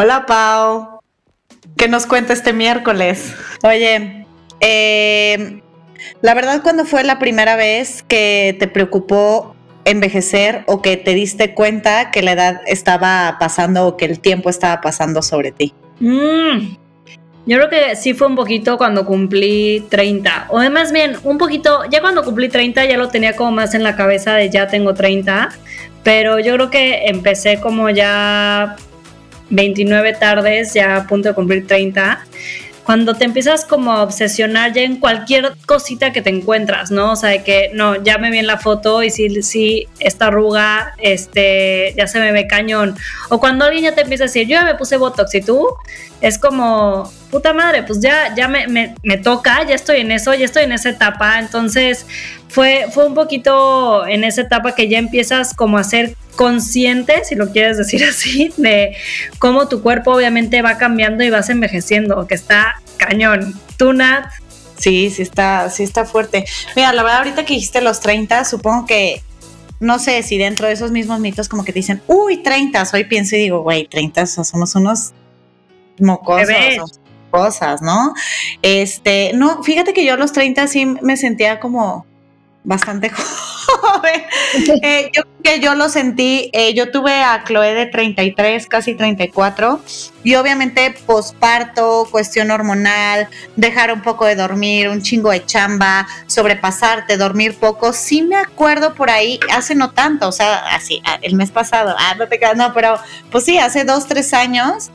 Hola Pau, ¿qué nos cuenta este miércoles? Oye, eh, la verdad cuando fue la primera vez que te preocupó envejecer o que te diste cuenta que la edad estaba pasando o que el tiempo estaba pasando sobre ti? Mm, yo creo que sí fue un poquito cuando cumplí 30. O más bien, un poquito, ya cuando cumplí 30 ya lo tenía como más en la cabeza de ya tengo 30. Pero yo creo que empecé como ya 29 tardes, ya a punto de cumplir 30 cuando te empiezas como a obsesionar ya en cualquier cosita que te encuentras, ¿no? O sea, de que no, ya me vi en la foto y si, si esta arruga, este, ya se me ve cañón. O cuando alguien ya te empieza a decir, yo ya me puse Botox y tú, es como, puta madre, pues ya, ya me, me, toca, ya estoy en eso, ya estoy en esa etapa. Entonces, fue, fue un poquito en esa etapa que ya empiezas como a ser consciente, si lo quieres decir así, de cómo tu cuerpo obviamente va cambiando y vas envejeciendo, que está cañón. Tú, Nat. Sí, sí está, sí está fuerte. Mira, la verdad, ahorita que dijiste los 30, supongo que no sé si dentro de esos mismos mitos como que te dicen, uy, 30, hoy pienso y digo, güey, 30 somos unos mocosos, cosas, ¿no? Este, no, fíjate que yo a los 30 sí me sentía como bastante joven. Eh, yo que yo lo sentí, eh, yo tuve a Chloe de 33, casi 34, y obviamente posparto, cuestión hormonal, dejar un poco de dormir, un chingo de chamba, sobrepasarte, dormir poco, sí me acuerdo por ahí, hace no tanto, o sea, así, ah, el mes pasado, ah, no te quedas, no, pero pues sí, hace dos, tres años,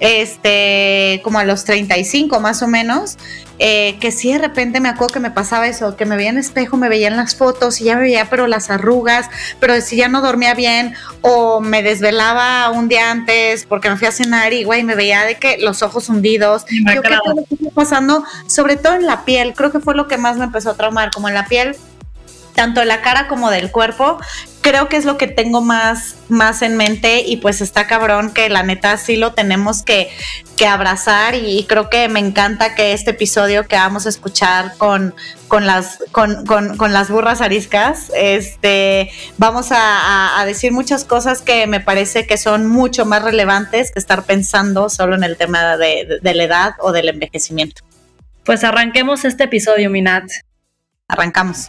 este, como a los 35 más o menos, eh, que sí de repente me acuerdo que me pasaba eso, que me veía en espejo, me veía en las fotos y ya me veía pero las arrugas, pero si ya no dormía bien o me desvelaba un día antes porque me fui a cenar y güey, me veía de que los ojos hundidos. Yo creo que pasando, sobre todo en la piel, creo que fue lo que más me empezó a traumar, como en la piel tanto de la cara como del cuerpo, creo que es lo que tengo más, más en mente y pues está cabrón que la neta sí lo tenemos que, que abrazar y, creo que me encanta que este episodio que vamos a escuchar con, con, las, con, con, las burras ariscas, este, vamos a, decir muchas cosas que me parece que son mucho más relevantes que estar pensando solo en el tema de, de la edad o del envejecimiento. Pues arranquemos este episodio, Minat. Arrancamos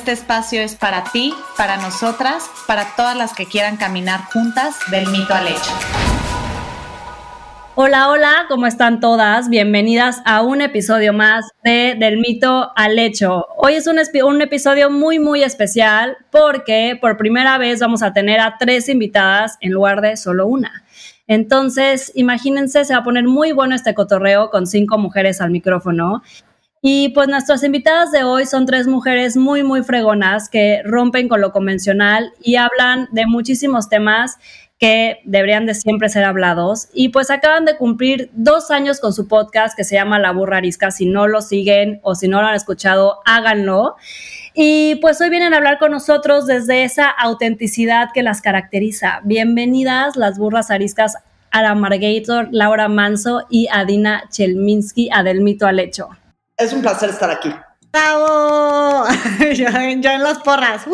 Este espacio es para ti, para nosotras, para todas las que quieran caminar juntas del mito al hecho. Hola, hola, ¿cómo están todas? Bienvenidas a un episodio más de Del mito al hecho. Hoy es un, episodio muy, muy especial porque por primera vez vamos a tener a tres invitadas en lugar de solo una. Entonces, imagínense, se va a poner muy bueno este cotorreo con cinco mujeres al micrófono. Y pues nuestras invitadas de hoy son tres mujeres muy, muy fregonas que rompen con lo convencional y hablan de muchísimos temas que deberían de siempre ser hablados. Y pues acaban de cumplir dos años con su podcast que se llama La Burra Arisca. Si no lo siguen o si no lo han escuchado, háganlo. Y pues hoy vienen a hablar con nosotros desde esa autenticidad que las caracteriza. Bienvenidas las burras ariscas a la Margator, Laura Manso y Adina Chelminsky, a Del Mito al Hecho es un placer estar aquí. ¡Bravo! yo, en las porras.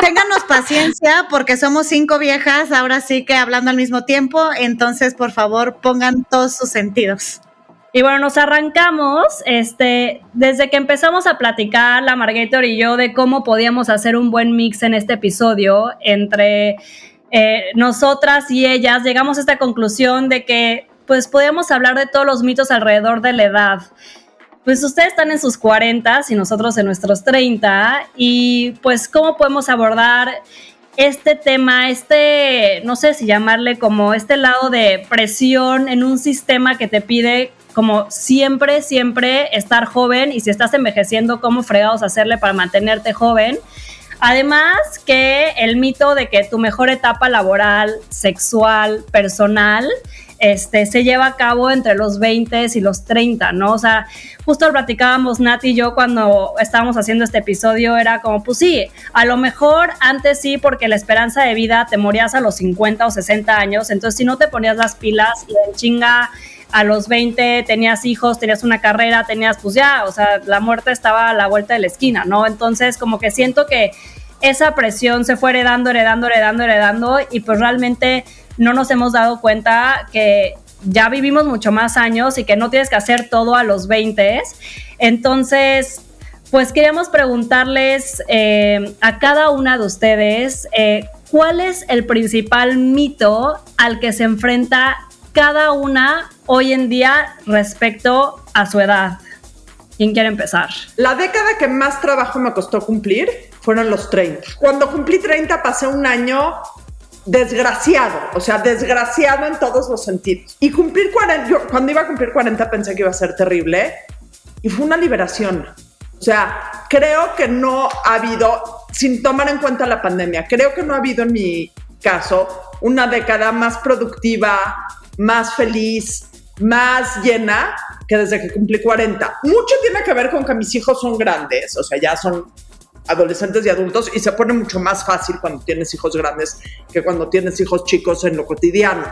Ténganos paciencia porque somos cinco viejas, ahora sí que hablando al mismo tiempo, entonces por favor pongan todos sus sentidos. Y bueno, nos arrancamos, este, desde que empezamos a platicar la Margator y yo de cómo podíamos hacer un buen mix en este episodio entre eh, nosotras y ellas, llegamos a esta conclusión de que pues podíamos hablar de todos los mitos alrededor de la edad pues ustedes están en sus 40 y nosotros en nuestros 30 y pues cómo podemos abordar este tema, este, no sé si llamarle como este lado de presión en un sistema que te pide como siempre, siempre estar joven y si estás envejeciendo, cómo fregados hacerle para mantenerte joven. Además que el mito de que tu mejor etapa laboral, sexual, personal, este, se lleva a cabo entre los 20 y los 30, ¿no? O sea, justo lo platicábamos Nat y yo cuando estábamos haciendo este episodio, era como, pues sí, a lo mejor antes sí, porque la esperanza de vida te morías a los 50 o 60 años, entonces si no te ponías las pilas y en chinga a los 20 tenías hijos, tenías una carrera, tenías pues ya, o sea, la muerte estaba a la vuelta de la esquina, ¿no? Entonces como que siento que esa presión se fue heredando, heredando, heredando, heredando y pues realmente no nos hemos dado cuenta que ya vivimos mucho más años y que no tienes que hacer todo a los 20. Entonces, pues queríamos preguntarles eh, a cada una de ustedes eh, cuál es el principal mito al que se enfrenta cada una hoy en día respecto a su edad. ¿Quién quiere empezar? La década que más trabajo me costó cumplir fueron los 30. Cuando cumplí 30 pasé un año desgraciado, o sea, desgraciado en todos los sentidos. Y cumplir 40, yo cuando iba a cumplir 40 pensé que iba a ser terrible y fue una liberación. O sea, creo que no ha habido, sin tomar en cuenta la pandemia, creo que no ha habido en mi caso una década más productiva, más feliz, más llena que desde que cumplí 40. Mucho tiene que ver con que mis hijos son grandes, o sea, ya son adolescentes y adultos y se pone mucho más fácil cuando tienes hijos grandes que cuando tienes hijos chicos en lo cotidiano.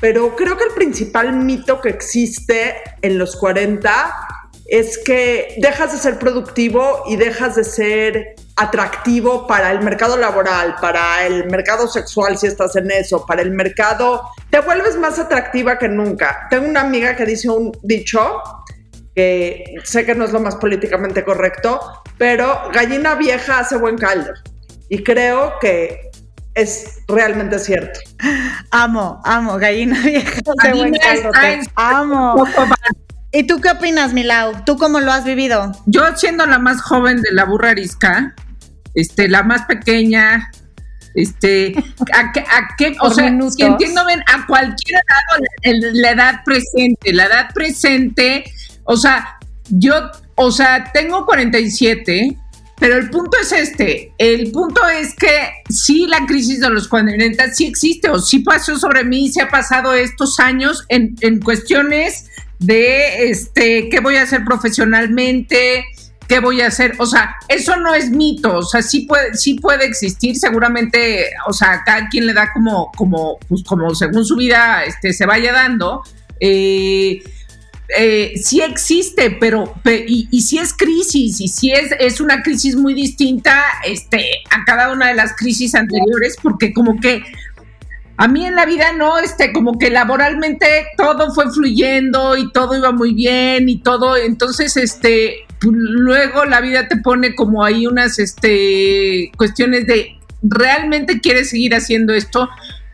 Pero creo que el principal mito que existe en los 40 es que dejas de ser productivo y dejas de ser atractivo para el mercado laboral, para el mercado sexual si estás en eso, para el mercado, te vuelves más atractiva que nunca. Tengo una amiga que dice un dicho que sé que no es lo más políticamente correcto, pero gallina vieja hace buen caldo. Y creo que es realmente cierto. Amo, amo, gallina vieja hace buen caldo. amo. ¿Y tú qué opinas, Milau? ¿Tú cómo lo has vivido? Yo siendo la más joven de la burra arisca, este, la más pequeña, este, a, qué, o sea, si entiendo bien, a cualquier edad, la edad presente, la edad presente, o sea, yo, o sea, tengo 47, pero el punto es este, el punto es que sí la crisis de los 40 sí existe o sí pasó sobre mí, se ha pasado estos años en, en cuestiones de, este, qué voy a hacer profesionalmente, ¿qué voy a hacer? O sea, eso no es mito, o sea, sí puede, sí puede existir, seguramente, o sea, cada quien le da como, como, pues como según su vida este, se vaya dando. Eh, eh, sí existe, pero, y, y sí es crisis, y sí es, es una crisis muy distinta este, a cada una de las crisis anteriores, porque como que a mí en la vida no, este, como que laboralmente todo fue fluyendo y todo iba muy bien y todo, entonces, este, pues, luego la vida te pone como ahí unas, este, cuestiones de, ¿realmente quieres seguir haciendo esto?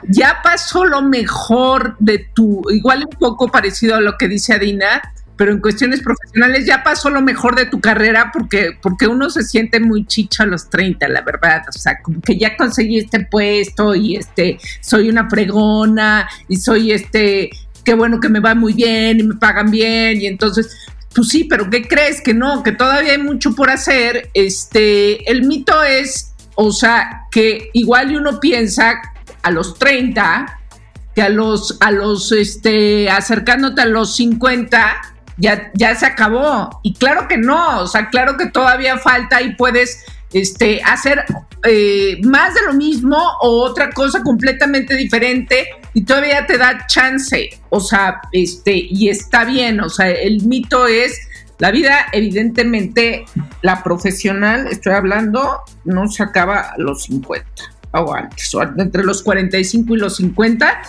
Ya pasó lo mejor de tu, igual un poco parecido a lo que dice Adina, pero en cuestiones profesionales ya pasó lo mejor de tu carrera porque, porque uno se siente muy chicho a los 30, la verdad. O sea, como que ya conseguí este puesto y este, soy una fregona y soy este, qué bueno que me va muy bien y me pagan bien y entonces, pues sí, pero ¿qué crees? Que no, que todavía hay mucho por hacer. Este, el mito es, o sea, que igual uno piensa a los 30 que a los, a los, este, acercándote a los 50, ya, ya se acabó. Y claro que no, o sea, claro que todavía falta y puedes este, hacer eh, más de lo mismo o otra cosa completamente diferente y todavía te da chance. O sea, este, y está bien, o sea, el mito es la vida, evidentemente, la profesional, estoy hablando, no se acaba a los 50 o antes, o entre los 45 y los 50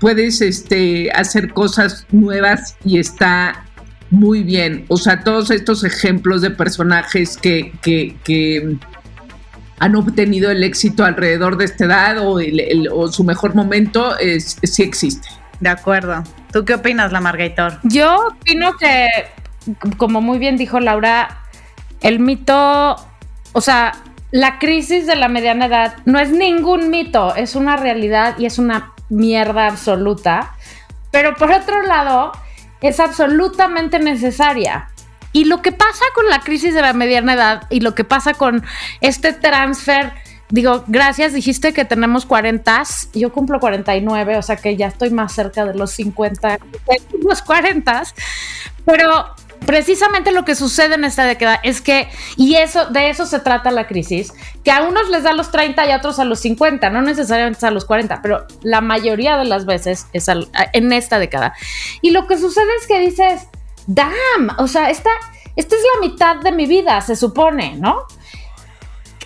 puedes este, hacer cosas nuevas y está muy bien. O sea, todos estos ejemplos de personajes que, que, han obtenido el éxito alrededor de esta edad o, o su mejor momento es, sí existe. De acuerdo. ¿Tú qué opinas, la Margator? Yo opino que, como muy bien dijo Laura, el mito, o sea, la crisis de la mediana edad no es ningún mito, es una realidad y es una mierda absoluta. Pero por otro lado, es absolutamente necesaria. Y lo que pasa con la crisis de la mediana edad y lo que pasa con este transfer digo, gracias, dijiste que tenemos 40, yo cumplo 49, o sea que ya estoy más cerca de los 50, los 40, pero precisamente lo que sucede en esta década es que, y eso, de eso se trata la crisis, que a unos les da los 30 y a otros a los 50, no necesariamente a los 40, pero la mayoría de las veces es en esta década. Y lo que sucede es que dices, damn, o sea, esta, esta es la mitad de mi vida, se supone, ¿no?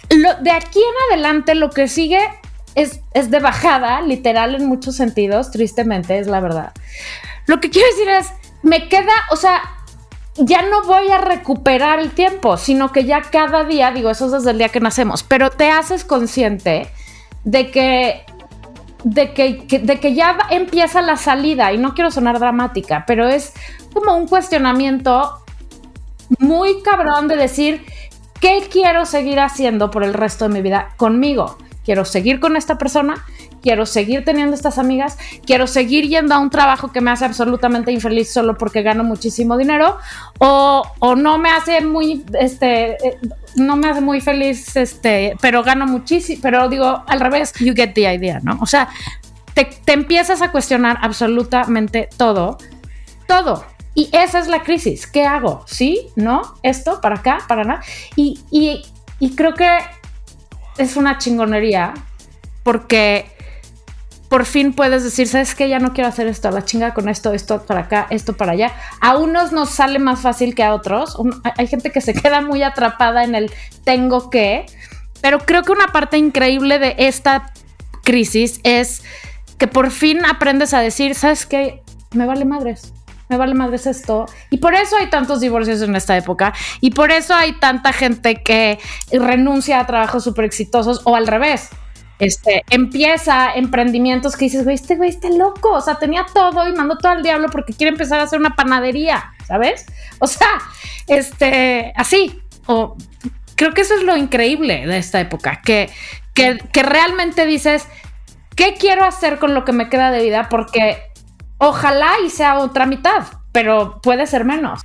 De aquí en adelante lo que sigue es, es de bajada, literal en muchos sentidos, tristemente, es la verdad. Lo que quiero decir es, me queda, o sea, ya no voy a recuperar el tiempo, sino que ya cada día, digo, eso es desde el día que nacemos, pero te haces consciente de que, de que, de que ya empieza la salida, y no quiero sonar dramática, pero es como un cuestionamiento muy cabrón de decir, ¿qué quiero seguir haciendo por el resto de mi vida conmigo? quiero seguir con esta persona, quiero seguir teniendo estas amigas, quiero seguir yendo a un trabajo que me hace absolutamente infeliz solo porque gano muchísimo dinero o, no me hace muy, este, eh, no me hace muy feliz, este, pero gano muchísimo, pero digo al revés, you get the idea, ¿no? O sea, te, empiezas a cuestionar absolutamente todo, todo. Y esa es la crisis. ¿Qué hago? ¿Sí? ¿No? ¿Esto? ¿Para acá? ¿Para nada? Y, y, y creo que es una chingonería porque por fin puedes decir, ¿sabes qué? Ya no quiero hacer esto, la chinga con esto, esto para acá, esto para allá. A unos nos sale más fácil que a otros. hay gente que se queda muy atrapada en el tengo que, pero creo que una parte increíble de esta crisis es que por fin aprendes a decir, ¿sabes qué? Me vale madres me vale madres esto. Y por eso hay tantos divorcios en esta época. Y por eso hay tanta gente que renuncia a trabajos súper exitosos o al revés. Este, empieza emprendimientos que dices, güey, este güey está loco. O sea, tenía todo y mandó todo al diablo porque quiere empezar a hacer una panadería, ¿sabes? O sea, este, así. O creo que eso es lo increíble de esta época, que, que, realmente dices, ¿qué quiero hacer con lo que me queda de vida? Porque Ojalá y sea otra mitad, pero puede ser menos.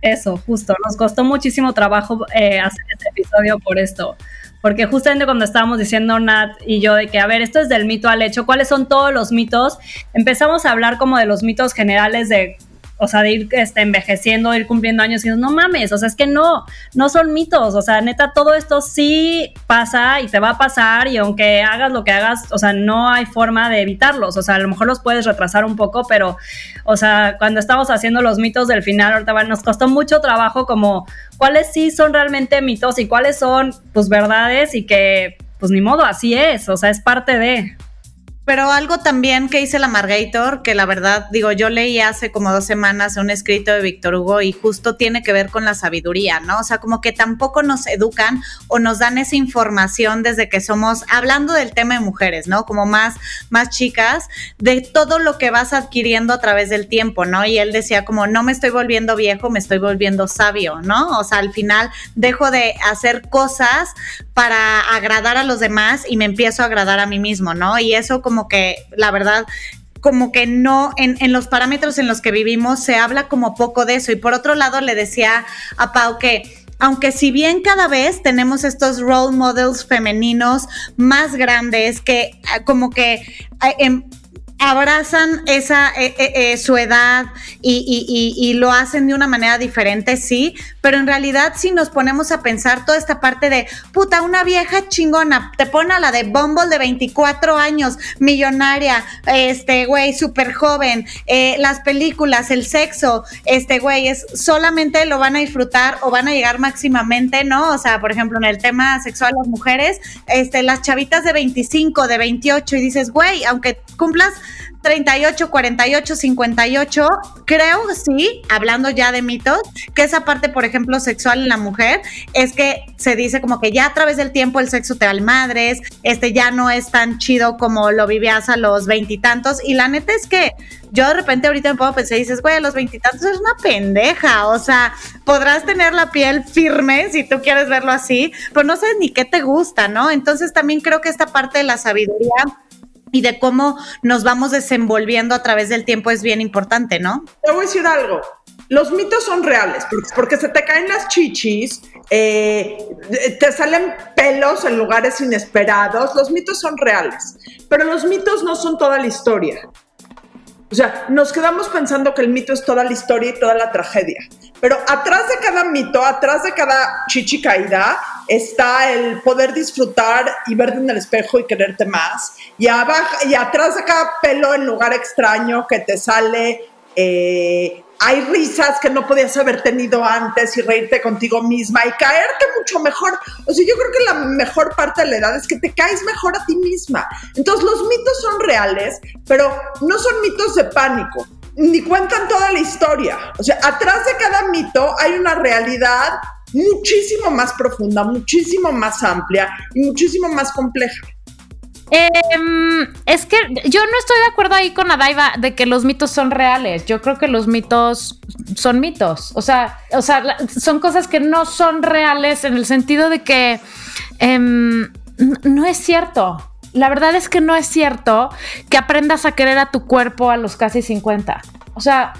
Eso, justo. Nos costó muchísimo trabajo eh, hacer este episodio por esto. Porque justamente cuando estábamos diciendo Nat y yo de que, a ver, esto es del mito al hecho, ¿cuáles son todos los mitos? Empezamos a hablar como de los mitos generales de o sea, de ir este, envejeciendo, ir cumpliendo años y no mames, o sea, es que no, no son mitos, o sea, neta, todo esto sí pasa y te va a pasar y aunque hagas lo que hagas, o sea, no hay forma de evitarlos, o sea, a lo mejor los puedes retrasar un poco, pero, o sea, cuando estamos haciendo los mitos del final, ahorita nos costó mucho trabajo como cuáles sí son realmente mitos y cuáles son, pues, verdades y que, pues, ni modo, así es, o sea, es parte de... Pero algo también que dice la Margator, que la verdad, digo, yo leí hace como dos semanas un escrito de Víctor Hugo y justo tiene que ver con la sabiduría, ¿no? O sea, como que tampoco nos educan o nos dan esa información desde que somos, hablando del tema de mujeres, ¿no? Como más, más chicas, de todo lo que vas adquiriendo a través del tiempo, ¿no? Y él decía como, no me estoy volviendo viejo, me estoy volviendo sabio, ¿no? O sea, al final dejo de hacer cosas para agradar a los demás y me empiezo a agradar a mí mismo, ¿no? Y eso como que, la verdad, como que no, en, en, los parámetros en los que vivimos se habla como poco de eso. Y por otro lado, le decía a Pau que aunque si bien cada vez tenemos estos role models femeninos más grandes que como que en, abrazan esa eh, eh, eh, su edad y, lo hacen de una manera diferente, sí, pero en realidad si nos ponemos a pensar toda esta parte de, puta, una vieja chingona, te pone a la de Bumble de 24 años, millonaria, este, güey, súper joven, las películas, el sexo, este, güey, es solamente lo van a disfrutar o van a llegar máximamente, ¿no? O sea, por ejemplo, en el tema sexual, las mujeres, este, las chavitas de 25, de 28, y dices, güey, aunque cumplas 38, 48, 58, creo sí, hablando ya de mitos, que esa parte, por ejemplo, sexual en la mujer, es que se dice como que ya a través del tiempo el sexo te vale madres, este ya no es tan chido como lo vivías a los veintitantos, y, la neta es que yo de repente ahorita me puedo pensar y dices, güey, a los veintitantos es una pendeja, o sea, podrás tener la piel firme si tú quieres verlo así, pero no sabes ni qué te gusta, ¿no? Entonces también creo que esta parte de la sabiduría y de cómo nos vamos desenvolviendo a través del tiempo es bien importante, ¿no? Te voy a decir algo. los mitos son reales, porque se te caen las chichis, eh, te salen pelos en lugares inesperados, los mitos son reales, pero los mitos no son toda la historia. O sea, nos quedamos pensando que el mito es toda la historia y toda la tragedia. Pero atrás de cada mito, atrás de cada chichi caída, está el poder disfrutar y verte en el espejo y quererte más. Y, abajo, y atrás de cada pelo en lugar extraño que te sale eh, hay risas que no podías haber tenido antes y reírte contigo misma y caerte mucho mejor. O sea, yo creo que la mejor parte de la edad es que te caes mejor a ti misma. Entonces, los mitos son reales, pero no son mitos de pánico, ni cuentan toda la historia. O sea, atrás de cada mito hay una realidad muchísimo más profunda, muchísimo más amplia y muchísimo más compleja. Em, es que yo no estoy de acuerdo ahí con Adaiva de que los mitos son reales. Yo creo que los mitos son mitos. O sea, o sea son cosas que no son reales en el sentido de que em, no es cierto. La verdad es que no es cierto que aprendas a querer a tu cuerpo a los casi 50. O sea,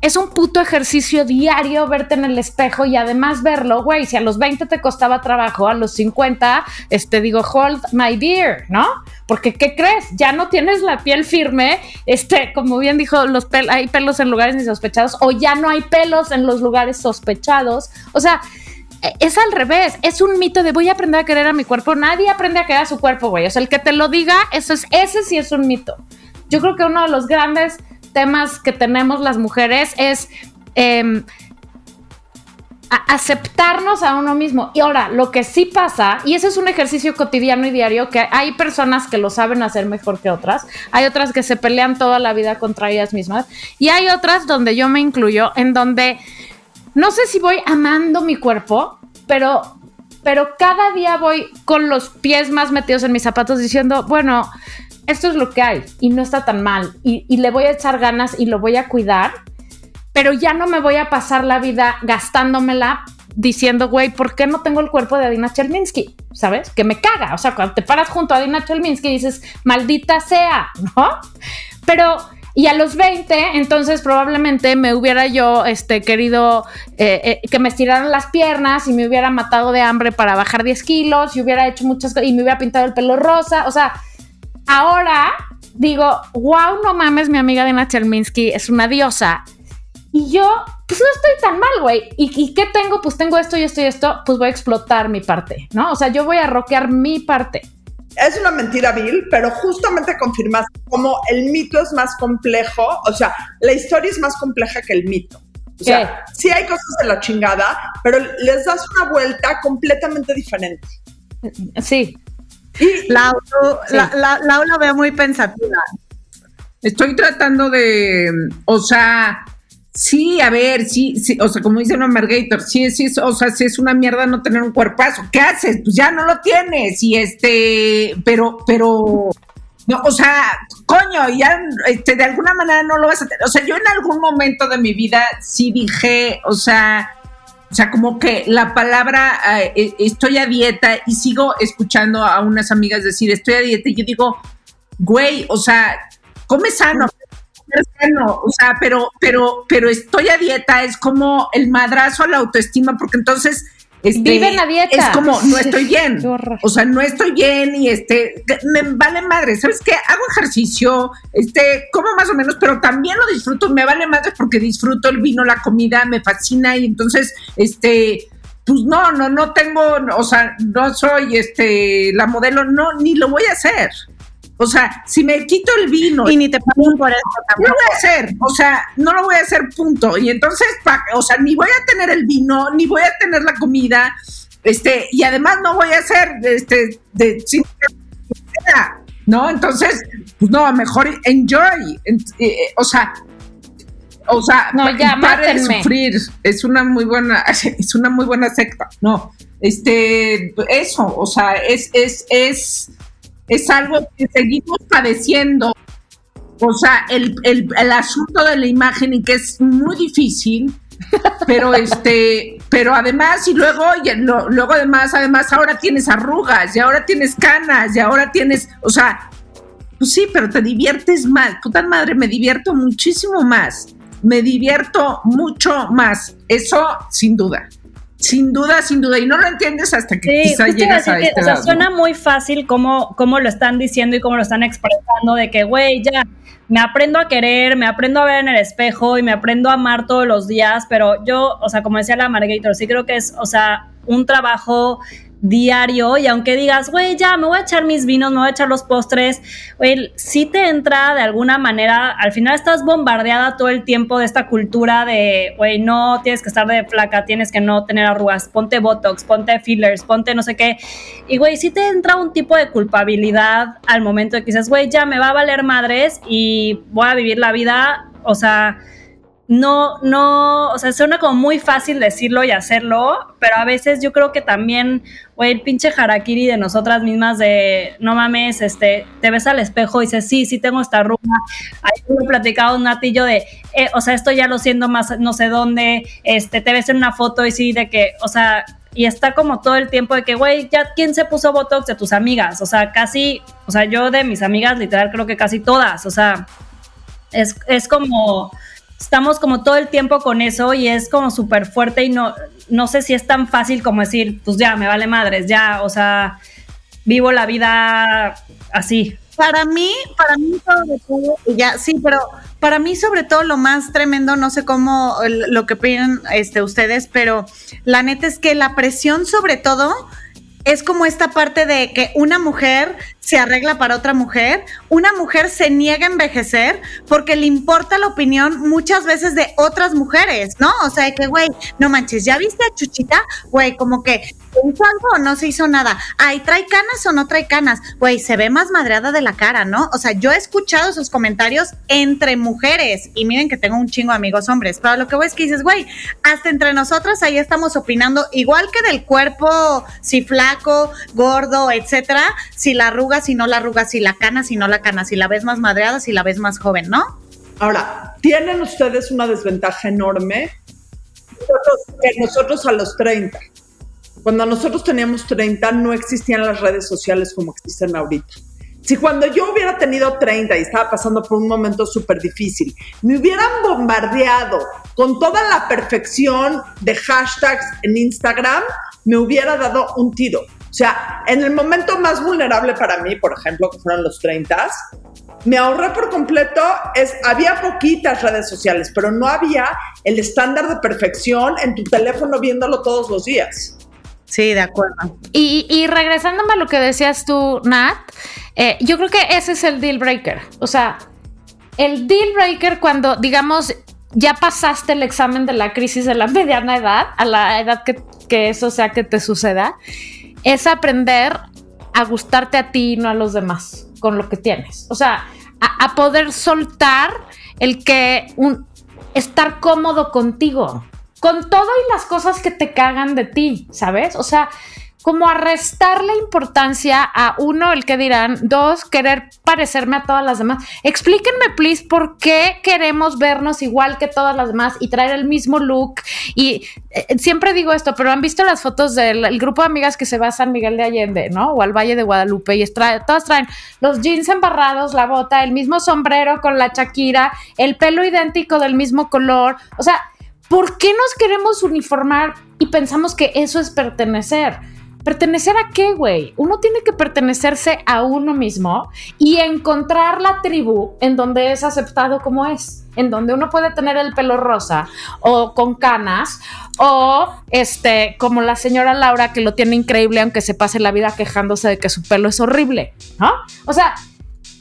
es un puto ejercicio diario verte en el espejo y además verlo, güey, si a los 20 te costaba trabajo, a los 50, este digo, hold my beer, ¿no? Porque, ¿qué crees? Ya no tienes la piel firme, este, como bien dijo, los hay pelos en lugares insospechados o ya no hay pelos en los lugares sospechados. O sea, es al revés, es un mito de voy a aprender a querer a mi cuerpo. Nadie aprende a querer a su cuerpo, güey. O sea, el que te lo diga, eso es, ese sí es un mito. Yo creo que uno de los grandes temas que tenemos las mujeres es em, aceptarnos a uno mismo. Y ahora, lo que sí pasa, y ese es un ejercicio cotidiano y diario, que hay personas que lo saben hacer mejor que otras, hay otras que se pelean toda la vida contra ellas mismas, y hay otras donde yo me incluyo, en donde no sé si voy amando mi cuerpo, pero, pero cada día voy con los pies más metidos en mis zapatos diciendo, bueno, esto es lo que hay y no está tan mal y, le voy a echar ganas y lo voy a cuidar, pero ya no me voy a pasar la vida gastándomela diciendo, güey, ¿por qué no tengo el cuerpo de Adina Chelminsky? ¿Sabes? Que me caga. O sea, cuando te paras junto a Adina Chelminsky dices, maldita sea, ¿no? Pero, y a los 20, entonces probablemente me hubiera yo este, querido eh, eh, que me estiraran las piernas y me hubiera matado de hambre para bajar 10 kilos y hubiera hecho muchas cosas y me hubiera pintado el pelo rosa. O sea, ahora digo, wow, no mames, mi amiga Dina Chelminsky es una diosa. Y yo, pues no estoy tan mal, güey. ¿Y, qué tengo? Pues tengo esto y esto y esto, pues voy a explotar mi parte, ¿no? O sea, yo voy a rockear mi parte. Es una mentira vil, pero justamente confirmas como el mito es más complejo, o sea, la historia es más compleja que el mito. O sea, sí hay cosas de la chingada, pero les das una vuelta completamente diferente. Sí, la, la, la, veo muy pensativa. Estoy tratando de, o sea, sí, a ver, sí, sí, o sea, como dice una Margator, sí, sí, o sea, sí es una mierda no tener un cuerpazo. ¿Qué haces? Pues ya no lo tienes. Y este, pero, pero, no, o sea, coño, ya, este, de alguna manera no lo vas a tener. O sea, yo en algún momento de mi vida sí dije, o sea, o sea, como que la palabra eh, eh, estoy a dieta y sigo escuchando a unas amigas decir estoy a dieta y yo digo, güey, o sea, come sano, sano, o sea, pero, pero, pero estoy a dieta es como el madrazo a la autoestima porque entonces este, Vive en la dieta. Es como, no estoy bien. o sea, no estoy bien y este, me vale madre. ¿Sabes qué? Hago ejercicio, este, como más o menos, pero también lo disfruto. Me vale madre porque disfruto el vino, la comida, me fascina y entonces, este, pues no, no, no tengo, o sea, no soy, este, la modelo, no, ni lo voy a hacer. O sea, si me quito el vino. Y ni te pagan por eso tampoco. No lo voy a hacer. O sea, no lo voy a hacer, punto. Y entonces, o sea, ni voy a tener el vino, ni voy a tener la comida. Este, y además no voy a hacer, este, de. ¿No? Entonces, pues no, mejor enjoy. Eh, eh, o sea, o sea, no, ya, de sufrir. Es una muy buena, es una muy buena secta. No, este, eso, o sea, es, es, es es algo que seguimos padeciendo. O sea, el, asunto de la imagen y que es muy difícil, pero este, pero además, y luego, y luego además, además, ahora tienes arrugas, y ahora tienes canas, y ahora tienes, o sea, pues sí, pero te diviertes más. Puta madre, me divierto muchísimo más me divierto mucho más. Eso sin duda. Sin duda, sin duda. Y no lo entiendes hasta que quizá llegas a, este O sea, suena muy fácil cómo, cómo lo están diciendo y cómo lo están expresando de que, güey, ya, me aprendo a querer, me aprendo a ver en el espejo y me aprendo a amar todos los días, pero yo, o sea, como decía la Margator, sí creo que es, o sea, un trabajo diario y aunque digas, güey, ya me voy a echar mis vinos, me voy a echar los postres, güey, sí te entra de alguna manera, al final estás bombardeada todo el tiempo de esta cultura de, güey, no tienes que estar de flaca, tienes que no tener arrugas, ponte botox, ponte fillers, ponte no sé qué. Y güey, sí te entra un tipo de culpabilidad al momento de que dices, güey, ya me va a valer madres y voy a vivir la vida, o sea, no, no, o sea, suena como muy fácil decirlo y hacerlo, pero a veces yo creo que también, güey, el pinche harakiri de nosotras mismas de, no mames, este, te ves al espejo y dices, sí, sí tengo esta ruga. Ahí he platicado un natillo de, eh, o sea, esto ya lo siento más no sé dónde, este, te ves en una foto y sí, de que, o sea, y está como todo el tiempo de que, güey, ya, ¿quién se puso Botox de tus amigas? O sea, casi, o sea, yo de mis amigas, literal, creo que casi todas, o sea, es, es como estamos como todo el tiempo con eso y es como súper fuerte y no, no sé si es tan fácil como decir, pues ya, me vale madres, ya, o sea, vivo la vida así. Para mí, para mí todo, ya, sí, pero para mí sobre todo lo más tremendo, no sé cómo lo que opinan este, ustedes, pero la neta es que la presión sobre todo es como esta parte de que una mujer se arregla para otra mujer, una mujer se niega a envejecer porque le importa la opinión muchas veces de otras mujeres, ¿no? O sea, que, güey, no manches, ¿ya viste a Chuchita? Güey, como que hizo algo o no se hizo nada. Ay, ¿trae canas o no trae canas? Güey, se ve más madreada de la cara, ¿no? O sea, yo he escuchado esos comentarios entre mujeres y miren que tengo un chingo de amigos hombres, pero lo que voy es que dices, güey, hasta entre nosotras ahí estamos opinando igual que del cuerpo, si flaco, gordo, etcétera, si la arruga, si no la arruga, si la cana, si no la cana, si la ves más madreada, si la ves más joven, ¿no? Ahora, tienen ustedes una desventaja enorme que nosotros a los 30. Cuando nosotros teníamos 30 no existían las redes sociales como existen ahorita. Si cuando yo hubiera tenido 30 y estaba pasando por un momento súper difícil, me hubieran bombardeado con toda la perfección de hashtags en Instagram, me hubiera dado un tiro. O sea, en el momento más vulnerable para mí, por ejemplo, que fueron los 30, me ahorré por completo, es, había poquitas redes sociales, pero no había el estándar de perfección en tu teléfono viéndolo todos los días. Sí, de acuerdo. Y, y regresándome a lo que decías tú, Nat, eh, yo creo que ese es el deal breaker. O sea, el deal breaker cuando, digamos, ya pasaste el examen de la crisis de la mediana edad, a la edad que, que eso sea que te suceda, es aprender a gustarte a ti y no a los demás con lo que tienes. O sea, a, poder soltar el que un, estar cómodo contigo con todo y las cosas que te cagan de ti, ¿sabes? O sea, como a restarle importancia a uno, el que dirán, dos, querer parecerme a todas las demás. Explíquenme, please, por qué queremos vernos igual que todas las demás y traer el mismo look. Y eh, siempre digo esto, pero han visto las fotos del grupo de amigas que se va a San Miguel de Allende, ¿no? O al Valle de Guadalupe y todas traen los jeans embarrados, la bota, el mismo sombrero con la chaquira, el pelo idéntico del mismo color. O sea, ¿Por qué nos queremos uniformar y pensamos que eso es pertenecer? ¿Pertenecer a qué, güey? Uno tiene que pertenecerse a uno mismo y encontrar la tribu en donde es aceptado como es, en donde uno puede tener el pelo rosa o con canas o este como la señora Laura que lo tiene increíble aunque se pase la vida quejándose de que su pelo es horrible, ¿no? O sea,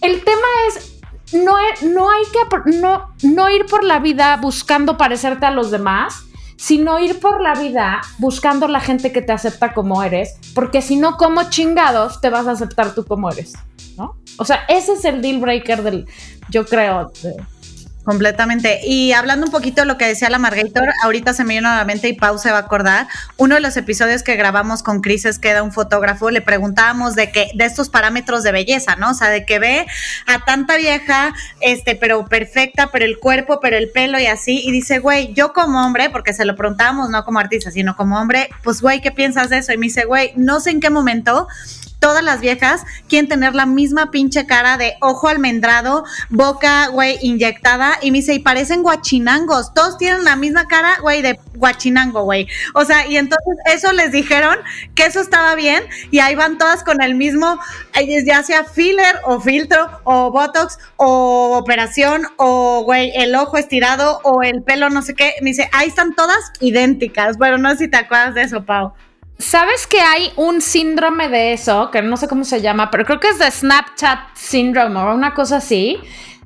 el tema es no, no hay que no, no ir por la vida buscando parecerte a los demás, sino ir por la vida buscando la gente que te acepta como eres, porque si no, como chingados te vas a aceptar tú como eres, ¿no? O sea, ese es el deal breaker del, yo creo, Completamente. Y hablando un poquito de lo que decía la Margator, ahorita se me vino a y Pau se va a acordar. Uno de los episodios que grabamos con Cris es que era un fotógrafo, le preguntábamos de que, de estos parámetros de belleza, ¿no? O sea, de que ve a tanta vieja, este, pero perfecta, pero el cuerpo, pero el pelo y así. Y dice, güey, yo como hombre, porque se lo preguntábamos no como artista, sino como hombre, pues güey, ¿qué piensas de eso? Y me dice, güey, no sé en qué momento todas las viejas quieren tener la misma pinche cara de ojo almendrado, boca, güey, inyectada. Y me dice, y parecen guachinangos. Todos tienen la misma cara, güey, de guachinango, güey. O sea, y entonces eso les dijeron que eso estaba bien. Y ahí van todas con el mismo, ya sea filler o filtro o botox o operación o, güey, el ojo estirado o el pelo no sé qué. Me dice, ahí están todas idénticas. Bueno, no sé si te acuerdas de eso, Pau. ¿Sabes que hay un síndrome de eso? Que no sé cómo se llama, pero creo que es de Snapchat Syndrome o una cosa así.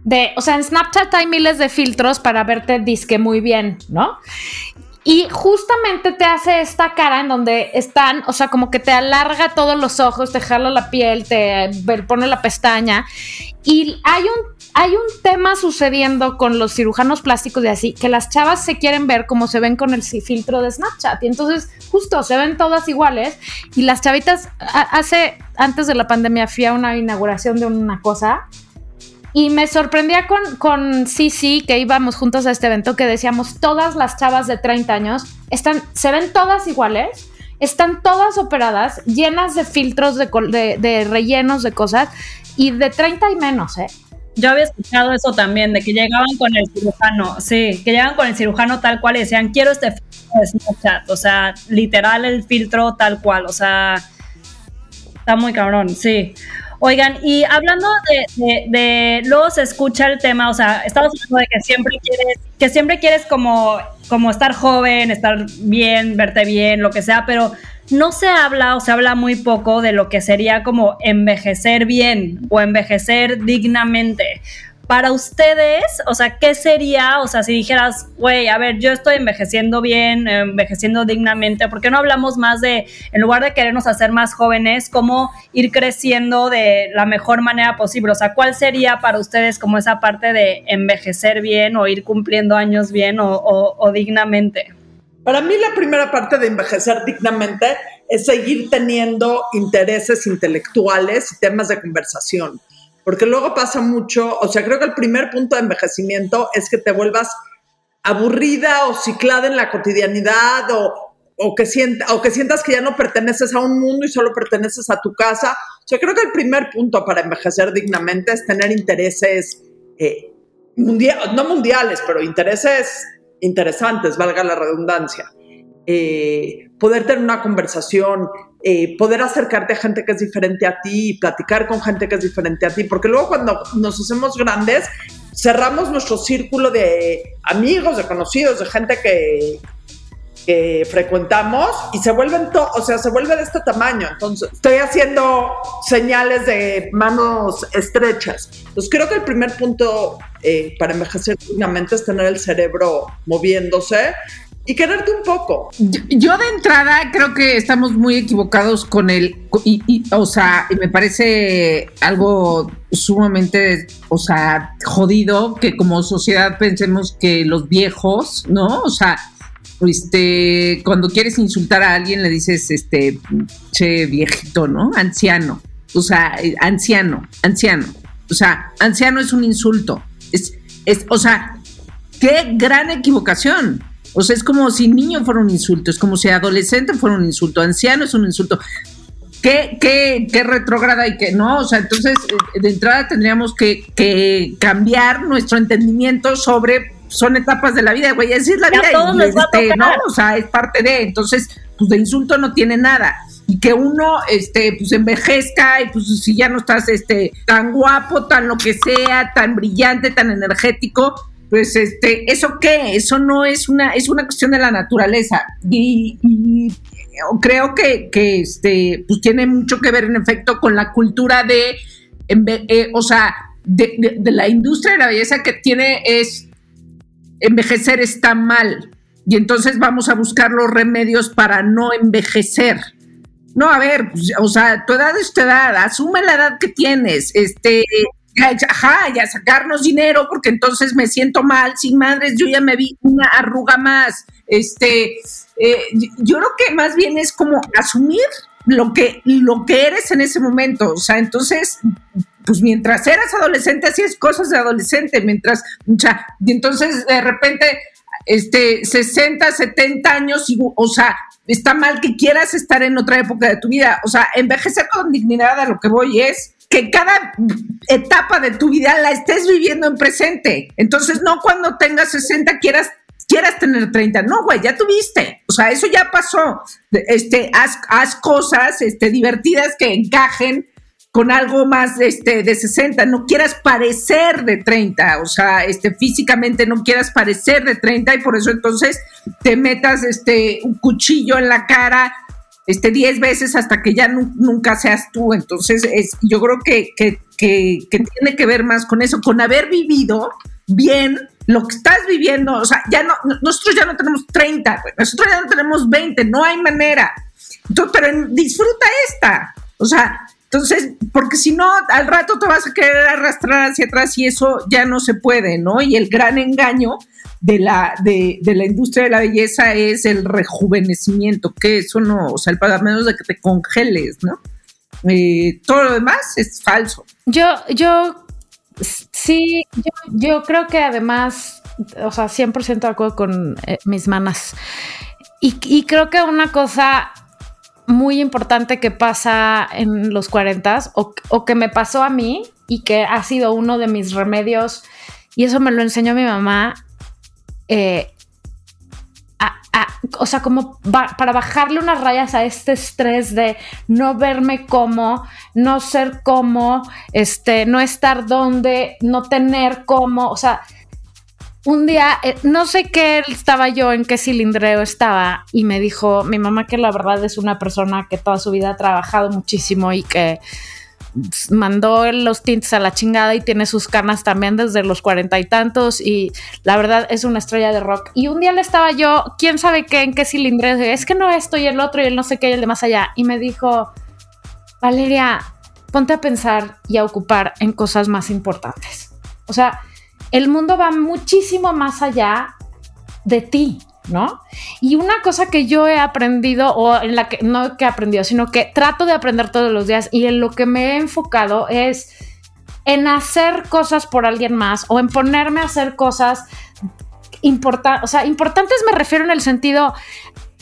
De, o sea, en Snapchat hay miles de filtros para verte disque muy bien, ¿no? Y justamente te hace esta cara en donde están, o sea, como que te alarga todos los ojos, te jala la piel, te pone la pestaña. Y hay un hay un tema sucediendo con los cirujanos plásticos de así, que las chavas se quieren ver como se ven con el filtro de Snapchat. Y entonces, justo, se ven todas iguales. Y las chavitas, hace, antes de la pandemia, fui a una inauguración de una cosa. Y me sorprendía con, con Cici, que íbamos juntos a este evento, que decíamos, todas las chavas de 30 años están, se ven todas iguales, están todas operadas, llenas de filtros, de, de, de rellenos, de cosas, y de 30 y menos, ¿eh? Yo había escuchado eso también, de que llegaban con el cirujano, sí, que llegaban con el cirujano tal cual y decían, quiero este filtro de Snapchat, o sea, literal el filtro tal cual, o sea, está muy cabrón, sí. Oigan, y hablando de, de, luego se escucha el tema, o sea, estamos hablando de que siempre quieres, que siempre quieres como, como estar joven, estar bien, verte bien, lo que sea, pero no se habla o se habla muy poco de lo que sería como envejecer bien o envejecer dignamente. Para ustedes, o sea, ¿qué sería? O sea, si dijeras, güey, a ver, yo estoy envejeciendo bien, envejeciendo dignamente, ¿por qué no hablamos más de, en lugar de querernos hacer más jóvenes, cómo ir creciendo de la mejor manera posible? O sea, ¿cuál sería para ustedes como esa parte de envejecer bien o ir cumpliendo años bien o, o dignamente? Para mí la primera parte de envejecer dignamente es seguir teniendo intereses intelectuales y temas de conversación, porque luego pasa mucho, o sea, creo que el primer punto de envejecimiento es que te vuelvas aburrida o ciclada en la cotidianidad o, o, que sienta, o que sientas que ya no perteneces a un mundo y solo perteneces a tu casa. O sea, creo que el primer punto para envejecer dignamente es tener intereses eh, mundiales, no mundiales, pero intereses interesantes, valga la redundancia. Eh, poder tener una conversación, eh, poder acercarte a gente que es diferente a ti y platicar con gente que es diferente a ti, porque luego cuando nos hacemos grandes, cerramos nuestro círculo de amigos, de conocidos, de gente que, que frecuentamos y se vuelven, o sea, se vuelve de este tamaño. Entonces, estoy haciendo señales de manos estrechas. Entonces, creo que el primer punto eh, para envejecer dignamente es tener el cerebro moviéndose y quererte un poco. Yo, de entrada creo que estamos muy equivocados con el, y, o sea, me parece algo sumamente, o sea, jodido que como sociedad pensemos que los viejos, ¿no? O sea, este, cuando quieres insultar a alguien le dices, este, che, viejito, ¿no? Anciano. O sea, anciano, anciano. O sea, anciano es un insulto. Es, es, o sea, qué gran equivocación. O sea, es como si niño fuera un insulto, es como si adolescente fuera un insulto, anciano es un insulto. ¿Qué, qué, qué retrógrada y qué no? O sea, entonces, eh, de entrada tendríamos que, que cambiar nuestro entendimiento sobre son etapas de la vida, güey, así es la vida. Y, este, no, o sea, es parte de, entonces, pues de insulto no tiene nada y que uno este pues envejezca y pues si ya no estás este tan guapo, tan lo que sea, tan brillante, tan energético, pues este eso qué, eso no es una es una cuestión de la naturaleza. Y, creo que, que, este pues tiene mucho que ver en efecto con la cultura de eh, o sea de, de la industria de la belleza que tiene es envejecer está mal. Y entonces vamos a buscar los remedios para no envejecer. No, a ver, pues, o sea, tu edad es tu edad, asume la edad que tienes, este, ajá, ya sacarnos dinero porque entonces me siento mal, sin madres, yo ya me vi una arruga más, este, eh, yo creo que más bien es como asumir lo que, lo que eres en ese momento, o sea, entonces, pues mientras eras adolescente hacías cosas de adolescente, mientras, o sea, y entonces de repente este, 60, 70 años, y, o sea, está mal que quieras estar en otra época de tu vida. O sea, envejecer con dignidad a lo que voy es que cada etapa de tu vida la estés viviendo en presente. Entonces, no cuando tengas 60 quieras quieras tener 30. No, güey, ya tuviste. O sea, eso ya pasó. Este, haz, haz cosas este, divertidas que encajen con algo más este, de 60, no quieras parecer de 30, o sea, este, físicamente no quieras parecer de 30 y por eso entonces te metas este, un cuchillo en la cara este, 10 veces hasta que ya nunca seas tú. Entonces, es, yo creo que, que, tiene que ver más con eso, con haber vivido bien lo que estás viviendo. O sea, ya no, nosotros ya no tenemos 30, nosotros ya no tenemos 20, no hay manera. Entonces, pero disfruta esta. O sea, entonces, porque si no, al rato te vas a querer arrastrar hacia atrás y eso ya no se puede, ¿no? Y el gran engaño de la, de, la industria de la belleza es el rejuvenecimiento, que eso no, o sea, el para menos de que te congeles, ¿no? Eh, todo lo demás es falso. Yo, yo, sí, yo, creo que además, o sea, 100% de acuerdo con eh, mis manas. Y, y creo que una cosa muy importante que pasa en los 40 o, o que me pasó a mí y que ha sido uno de mis remedios, y eso me lo enseñó mi mamá, eh, o sea, como para bajarle unas rayas a este estrés de no verme como, no ser como, este, no estar donde, no tener como, o sea, un día, eh, no sé qué estaba yo, en qué cilindreo estaba, y me dijo mi mamá que la verdad es una persona que toda su vida ha trabajado muchísimo y que mandó los tintes a la chingada y tiene sus canas también desde los cuarenta y tantos y la verdad es una estrella de rock. Y un día le estaba yo, quién sabe qué, en qué cilindreo, es que no esto y el otro y el no sé qué y el de más allá. Y me dijo, Valeria, ponte a pensar y a ocupar en cosas más importantes. O sea, el mundo va muchísimo más allá de ti, ¿no? Y una cosa que yo he aprendido, o en la que no que he aprendido, sino que trato de aprender todos los días y en lo que me he enfocado es en hacer cosas por alguien más o en ponerme a hacer cosas importantes, o sea, importantes me refiero en el sentido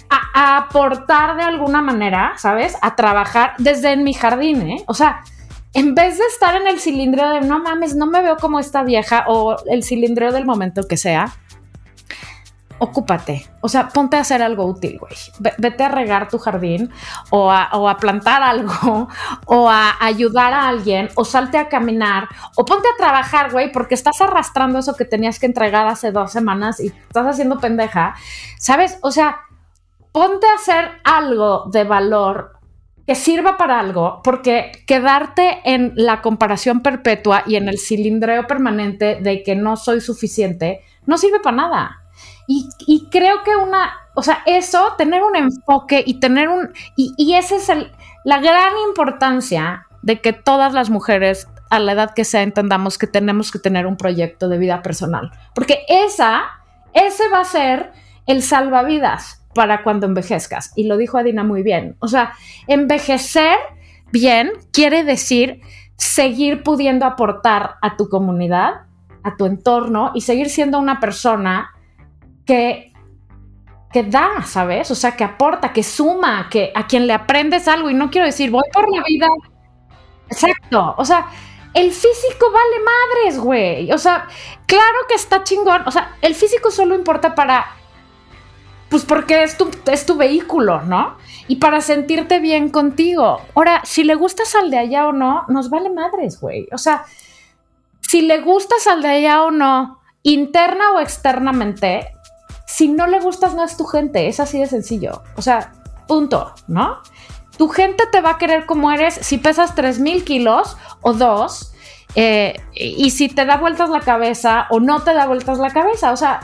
a, aportar de alguna manera, ¿sabes? A trabajar desde en mi jardín, ¿eh? O sea, en vez de estar en el cilindro de no mames, no me veo como esta vieja o el cilindro del momento que sea, ocúpate. O sea, ponte a hacer algo útil, güey. Vete a regar tu jardín o a, plantar algo o a ayudar a alguien o salte a caminar o ponte a trabajar, güey, porque estás arrastrando eso que tenías que entregar hace dos semanas y estás haciendo pendeja. ¿Sabes? O sea, ponte a hacer algo de valor que sirva para algo, porque quedarte en la comparación perpetua y en el cilindreo permanente de que no soy suficiente, no sirve para nada. Y, creo que una, o sea, eso, tener un enfoque y tener un, y, esa es el, la gran importancia de que todas las mujeres a la edad que sea entendamos que tenemos que tener un proyecto de vida personal, porque esa, ese va a ser el salvavidas para cuando envejezcas. Y lo dijo Adina muy bien. O sea, envejecer bien quiere decir seguir pudiendo aportar a tu comunidad, a tu entorno y seguir siendo una persona que que da, ¿sabes? O sea, que aporta, que suma, que a quien le aprendes algo y no quiero decir, voy por la vida. Exacto, o sea, el físico vale madres, güey. O sea, claro que está chingón, o sea, el físico solo importa para pues porque es tu, es tu vehículo, ¿no? Y para sentirte bien contigo. Ahora, si le gustas al de allá o no, nos vale madres, güey. O sea, si le gustas al de allá o no, interna o externamente, si no le gustas, no es tu gente. Es así de sencillo. O sea, punto, ¿no? Tu gente te va a querer como eres si pesas 3000 kilos o dos. Eh, y si te da vueltas la cabeza o no te da vueltas la cabeza. O sea,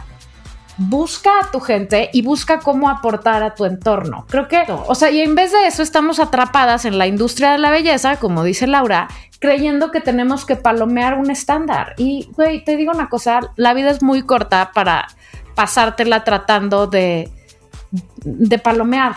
busca a tu gente y busca cómo aportar a tu entorno. Creo que, o sea, y en vez de eso estamos atrapadas en la industria de la belleza, como dice Laura, creyendo que tenemos que palomear un estándar. Y, güey, te digo una cosa, la vida es muy corta para pasártela tratando de, de palomear.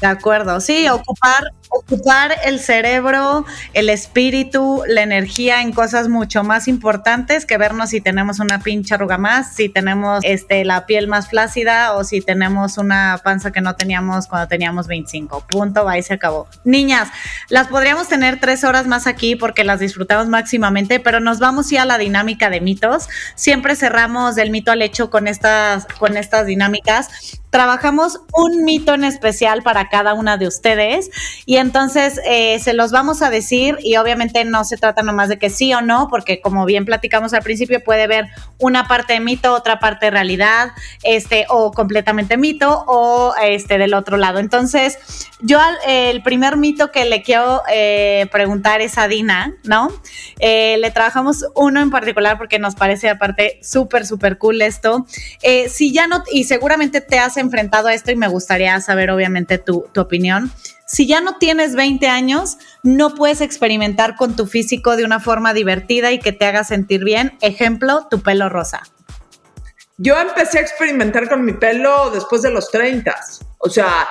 De acuerdo, sí, ocupar, ocupar el cerebro, el espíritu, la energía en cosas mucho más importantes que vernos si tenemos una pinche arruga más, si tenemos este, la piel más flácida o si tenemos una panza que no teníamos cuando teníamos 25. Punto, y se acabó. Niñas, las podríamos tener tres horas más aquí porque las disfrutamos máximamente, pero nos vamos ya a la dinámica de mitos. Siempre cerramos del mito al hecho con estas, con estas dinámicas trabajamos un mito en especial para cada una de ustedes y entonces eh, se los vamos a decir y obviamente no se trata nomás de que sí o no, porque como bien platicamos al principio puede ver una parte de mito, otra parte de realidad, este o completamente mito o este del otro lado. Entonces yo el primer mito que le quiero eh, preguntar es a Dina, ¿no? Eh, le trabajamos uno en particular porque nos parece aparte súper, súper cool esto. si ya no, y seguramente te hace enfrentado a esto y me gustaría saber obviamente tu, opinión. Si ya no tienes 20 años, no puedes experimentar con tu físico de una forma divertida y que te haga sentir bien. Ejemplo, tu pelo rosa. Yo empecé a experimentar con mi pelo después de los 30. O sea,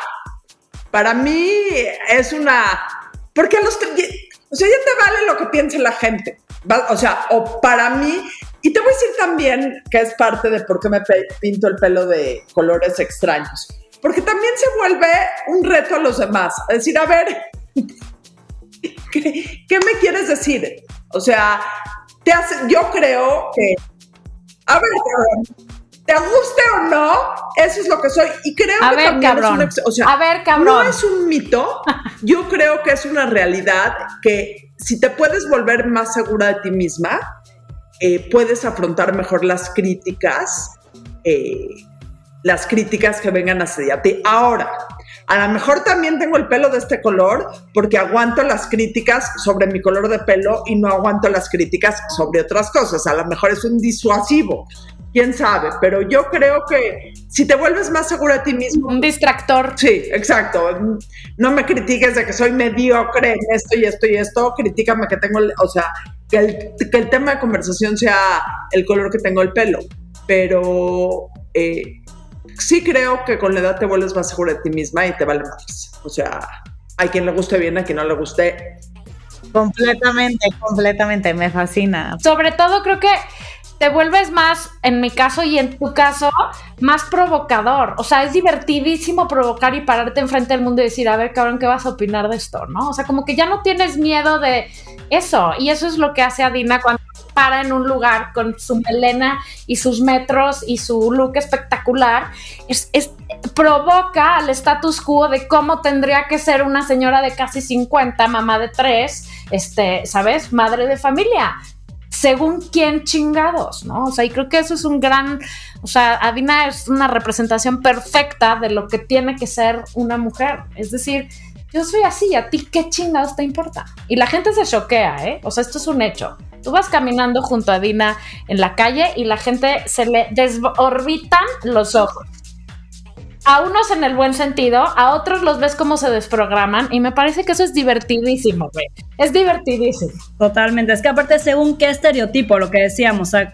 para mí es una... Porque los... O sea, ya te vale lo que piense la gente. O sea, o para mí y te voy a decir también que es parte de por qué me pinto el pelo de colores extraños. Porque también se vuelve un reto a los demás. Decir, a ver, ¿qué, me quieres decir? O sea, te hace, yo creo que, a ver, te guste o no, eso es lo que soy. Y creo a que ver, también cabrón. es o sea, a ver, cabrón. no es un mito. Yo creo que es una realidad que si te puedes volver más segura de ti misma, eh, puedes afrontar mejor las críticas, eh, las críticas que vengan hacia ti. Ahora, a lo mejor también tengo el pelo de este color porque aguanto las críticas sobre mi color de pelo y no aguanto las críticas sobre otras cosas. A lo mejor es un disuasivo, quién sabe, pero yo creo que si te vuelves más segura de ti mismo. Un distractor. Sí, exacto. No me critiques de que soy mediocre en esto y esto y esto, critícame que tengo, o sea, que el, tema de conversación sea el color que tengo el pelo, pero eh, sí creo que con la edad te vuelves más segura de ti misma y te vale más. O sea, hay quien le guste bien, a quien no le guste. Completamente, completamente, me fascina. Sobre todo creo que te vuelves más, en mi caso y en tu caso, más provocador. O sea, es divertidísimo provocar y pararte enfrente del mundo y decir, a ver, cabrón, ¿qué vas a opinar de esto? ¿No? O sea, como que ya no tienes miedo de eso. Y eso es lo que hace Adina cuando para en un lugar con su melena y sus metros y su look espectacular. Es, provoca al status quo de cómo tendría que ser una señora de casi 50, mamá de tres, este, ¿sabes? Madre de familia según quién chingados, ¿no? O sea, y creo que eso es un gran, o sea, Adina es una representación perfecta de lo que tiene que ser una mujer. Es decir, yo soy así, ¿a ti qué chingados te importa? Y la gente se choquea, ¿eh? O sea, esto es un hecho. Tú vas caminando junto a Adina en la calle y la gente se le desorbitan los ojos a unos en el buen sentido, a otros los ves cómo se desprograman y me parece que eso es divertidísimo, güey. Es divertidísimo. Totalmente. Es que aparte, según qué estereotipo, lo que decíamos, o sea,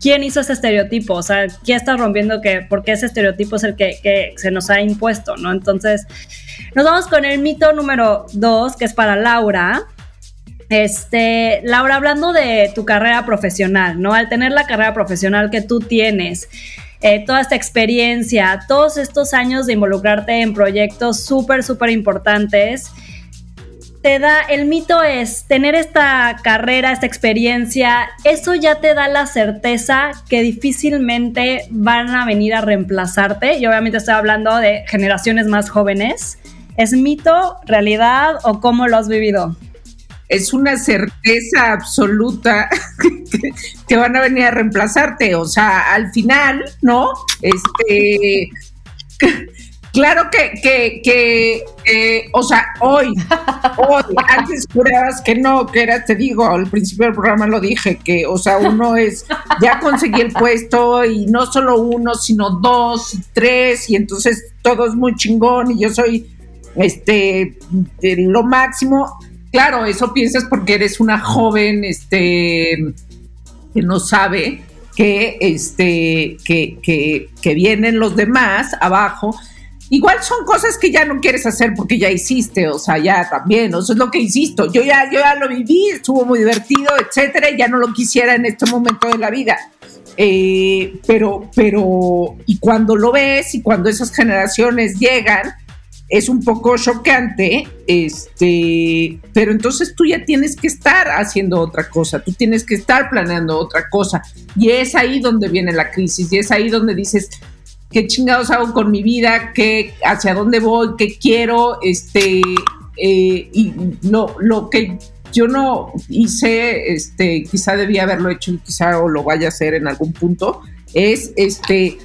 ¿quién hizo ese estereotipo? O sea, ¿quién está rompiendo que, porque ese estereotipo es el que, que se nos ha impuesto, ¿no? Entonces, nos vamos con el mito número dos, que es para Laura. Este, Laura, hablando de tu carrera profesional, ¿no? Al tener la carrera profesional que tú tienes, eh, toda esta experiencia, todos estos años de involucrarte en proyectos súper, súper importantes, te da, el mito es tener esta carrera, esta experiencia, eso ya te da la certeza que difícilmente van a venir a reemplazarte. Y obviamente estoy hablando de generaciones más jóvenes. ¿Es mito, realidad o cómo lo has vivido? Es una certeza absoluta que, van a venir a reemplazarte. O sea, al final, ¿no? Este. Claro que, que, que o sea, hoy, hoy, antes jurabas que no, que era, te digo, al principio del programa lo dije, que, o sea, uno es, ya conseguí el puesto y no solo uno, sino dos, tres, y entonces todo es muy chingón y yo soy, este, lo máximo claro, eso piensas porque eres una joven, este, que no sabe que, este, que, que, vienen los demás abajo. igual son cosas que ya no quieres hacer porque ya hiciste, o sea, ya también, o sea, es lo que insisto, yo ya, yo ya lo viví, estuvo muy divertido, etcétera, y ya no lo quisiera en este momento de la vida. Eh, pero, pero, y cuando lo ves y cuando esas generaciones llegan, es un poco chocante, este, pero entonces tú ya tienes que estar haciendo otra cosa, tú tienes que estar planeando otra cosa, y es ahí donde viene la crisis, y es ahí donde dices, ¿qué chingados hago con mi vida? ¿Qué, ¿Hacia dónde voy? ¿Qué quiero? Este, eh, y no, lo que yo no hice, este, quizá debía haberlo hecho y quizá o lo vaya a hacer en algún punto, es este,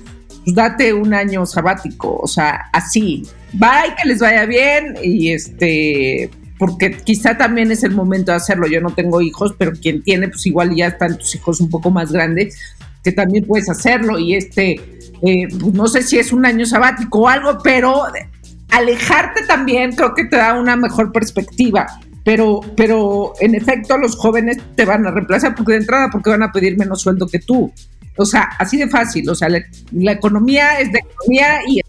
pues date un año sabático, o sea, así, bye, que les vaya bien y este, porque quizá también es el momento de hacerlo. Yo no tengo hijos, pero quien tiene, pues igual ya están tus hijos un poco más grandes, que también puedes hacerlo y este, eh, pues no sé si es un año sabático o algo, pero alejarte también creo que te da una mejor perspectiva pero, pero en efecto los jóvenes te van a reemplazar porque de entrada porque van a pedir menos sueldo que tú. O sea, así de fácil, o sea, la, economía es de economía y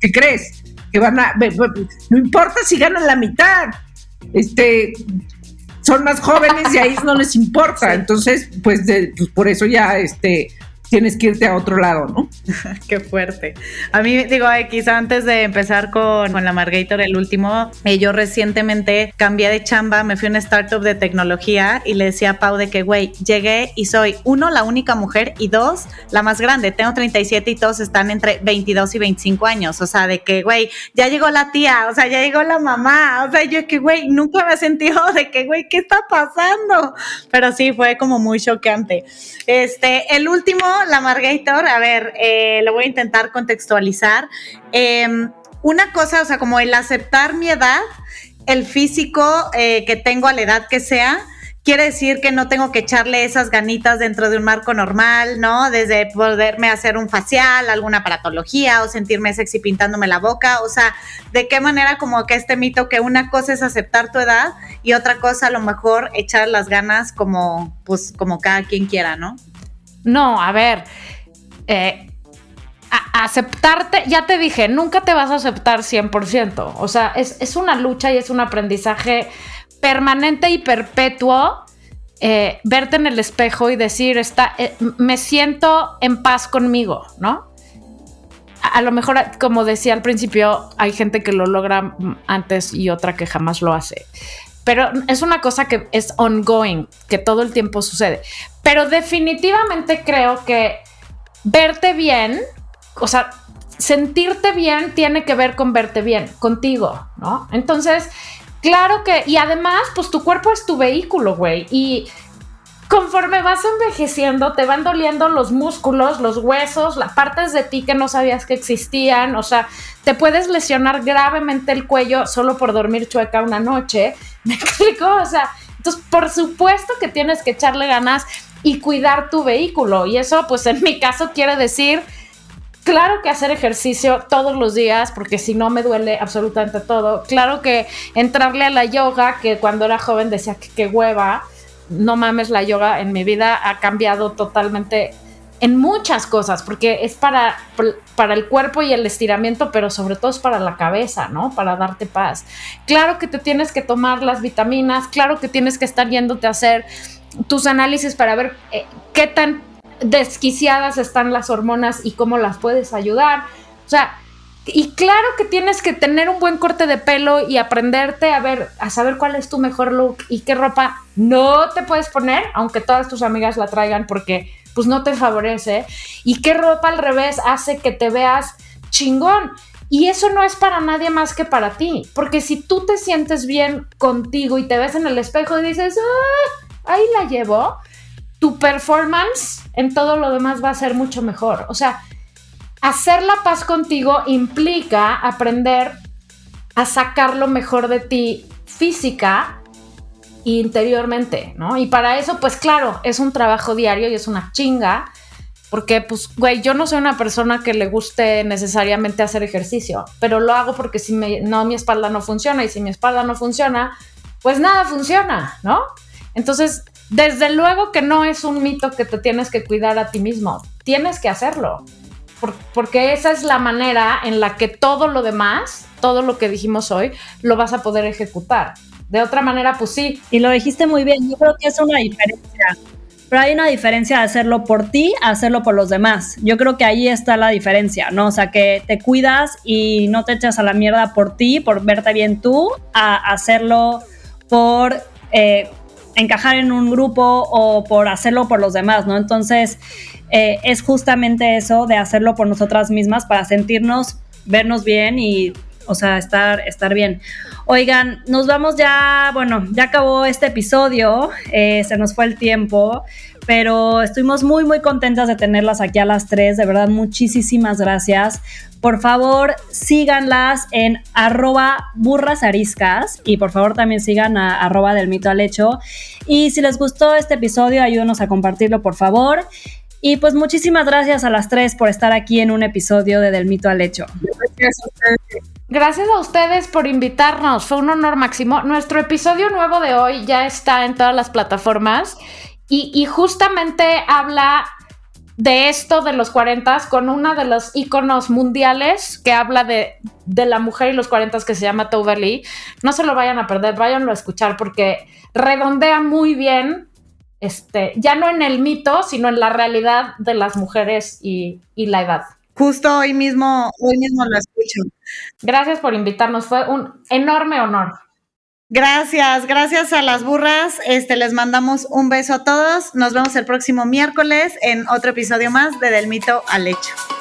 ¿qué crees? Que van a, no importa si ganan la mitad, este, son más jóvenes y a ellos no les importa, entonces, pues, pues por eso ya, este, tienes que irte a otro lado, ¿no? Qué fuerte. A mí, digo, quizá antes de empezar con, con la Margator, el último, eh, yo recientemente cambié de chamba, me fui a una startup de tecnología y le decía a Pau de que, güey, llegué y soy, uno, la única mujer y dos, la más grande. Tengo 37 y todos están entre 22 y 25 años. O sea, de que, güey, ya llegó la tía, o sea, ya llegó la mamá. O sea, yo que, güey, nunca me he sentido de que, güey, ¿qué está pasando? Pero sí, fue como muy choqueante. Este, el último la Margator, a ver, eh, lo voy a intentar contextualizar. Em, una cosa, o sea, como el aceptar mi edad, el físico eh, que tengo a la edad que sea, quiere decir que no tengo que echarle esas ganitas dentro de un marco normal, ¿no? Desde poderme hacer un facial, alguna paratología o sentirme sexy pintándome la boca, o sea, de qué manera como que este mito que una cosa es aceptar tu edad y otra cosa a lo mejor echar las ganas como, pues, como cada quien quiera, ¿no? No, a ver, eh, aceptarte, ya te dije, nunca te vas a aceptar 100%. O sea, es, una lucha y es un aprendizaje permanente y perpetuo. Eh, verte en el espejo y decir, está, eh, me siento en paz conmigo, ¿no? a lo mejor, como decía al principio, hay gente que lo logra antes y otra que jamás lo hace pero es una cosa que es ongoing, que todo el tiempo sucede. Pero definitivamente creo que verte bien, o sea, sentirte bien tiene que ver con verte bien, contigo, ¿no? Entonces, claro que, y además, pues tu cuerpo es tu vehículo, güey, y conforme vas envejeciendo, te van doliendo los músculos, los huesos, las partes de ti que no sabías que existían. O sea, te puedes lesionar gravemente el cuello solo por dormir chueca una noche. ¿Me explico? O sea, entonces, por supuesto que tienes que echarle ganas y cuidar tu vehículo. Y eso, pues en mi caso, quiere decir. Claro que hacer ejercicio todos los días, porque si no me duele absolutamente todo. Claro que entrarle a la yoga, que cuando era joven decía que qué hueva no mames, la yoga en mi vida ha cambiado totalmente en muchas cosas, porque es para, para el cuerpo y el estiramiento, pero sobre todo es para la cabeza, ¿no? Para darte paz. Claro que te tienes que tomar las vitaminas, claro que tienes que estar yéndote a hacer tus análisis para ver eh, qué tan desquiciadas están las hormonas y cómo las puedes ayudar. O sea, y claro que tienes que tener un buen corte de pelo y aprenderte a ver, a saber cuál es tu mejor look y qué ropa no te puedes poner, aunque todas tus amigas la traigan porque pues no te favorece. Y qué ropa al revés hace que te veas chingón. Y eso no es para nadie más que para ti. Porque si tú te sientes bien contigo y te ves en el espejo y dices, ah, ahí la llevo, tu performance en todo lo demás va a ser mucho mejor. O sea, hacer la paz contigo implica aprender a sacar lo mejor de ti física e interiormente, ¿no? Y para eso, pues claro, es un trabajo diario y es una chinga, porque pues, güey, yo no soy una persona que le guste necesariamente hacer ejercicio, pero lo hago porque si no, mi espalda no funciona y si mi espalda no funciona, pues nada funciona, ¿no? Entonces, desde luego que no es un mito que te tienes que cuidar a ti mismo, tienes que hacerlo. porque esa es la manera en la que todo lo demás, todo lo que dijimos hoy, lo vas a poder ejecutar. De otra manera, pues sí. Y lo dijiste muy bien, yo creo que es una diferencia. Pero hay una diferencia de hacerlo por ti a hacerlo por los demás. Yo creo que ahí está la diferencia, ¿no? O sea, que te cuidas y no te echas a la mierda por ti, por verte bien tú, a hacerlo por eh, encajar en un grupo o por hacerlo por los demás, ¿no? Entonces, eh, es justamente eso de hacerlo por nosotras mismas para sentirnos, vernos bien y, o sea, estar, estar bien. Oigan, nos vamos ya, bueno, ya acabó este episodio, eh, se nos fue el tiempo, pero estuvimos muy, muy contentas de tenerlas aquí a las tres, de verdad, muchísimas gracias. Por favor, síganlas en arroba burrasariscas y por favor también sigan a arroba del mito al hecho. Y si les gustó este episodio, ayúdenos a compartirlo, por favor. Y pues muchísimas gracias a las tres por estar aquí en un episodio de Del mito al hecho. Gracias a ustedes. Gracias a ustedes por invitarnos. Fue un honor máximo. Nuestro episodio nuevo de hoy ya está en todas las plataformas y, justamente habla de esto de los 40 con una de los iconos mundiales que habla de, la mujer y los 40 que se llama Tove. No se lo vayan a perder, váyanlo a escuchar porque redondea muy bien, este, ya no en el mito, sino en la realidad de las mujeres y la edad. Justo hoy mismo, hoy mismo lo escucho. Gracias por invitarnos, fue un enorme honor. Gracias, gracias a las burras. Este les mandamos un beso a todos. Nos vemos el próximo miércoles en otro episodio más de Del mito al hecho.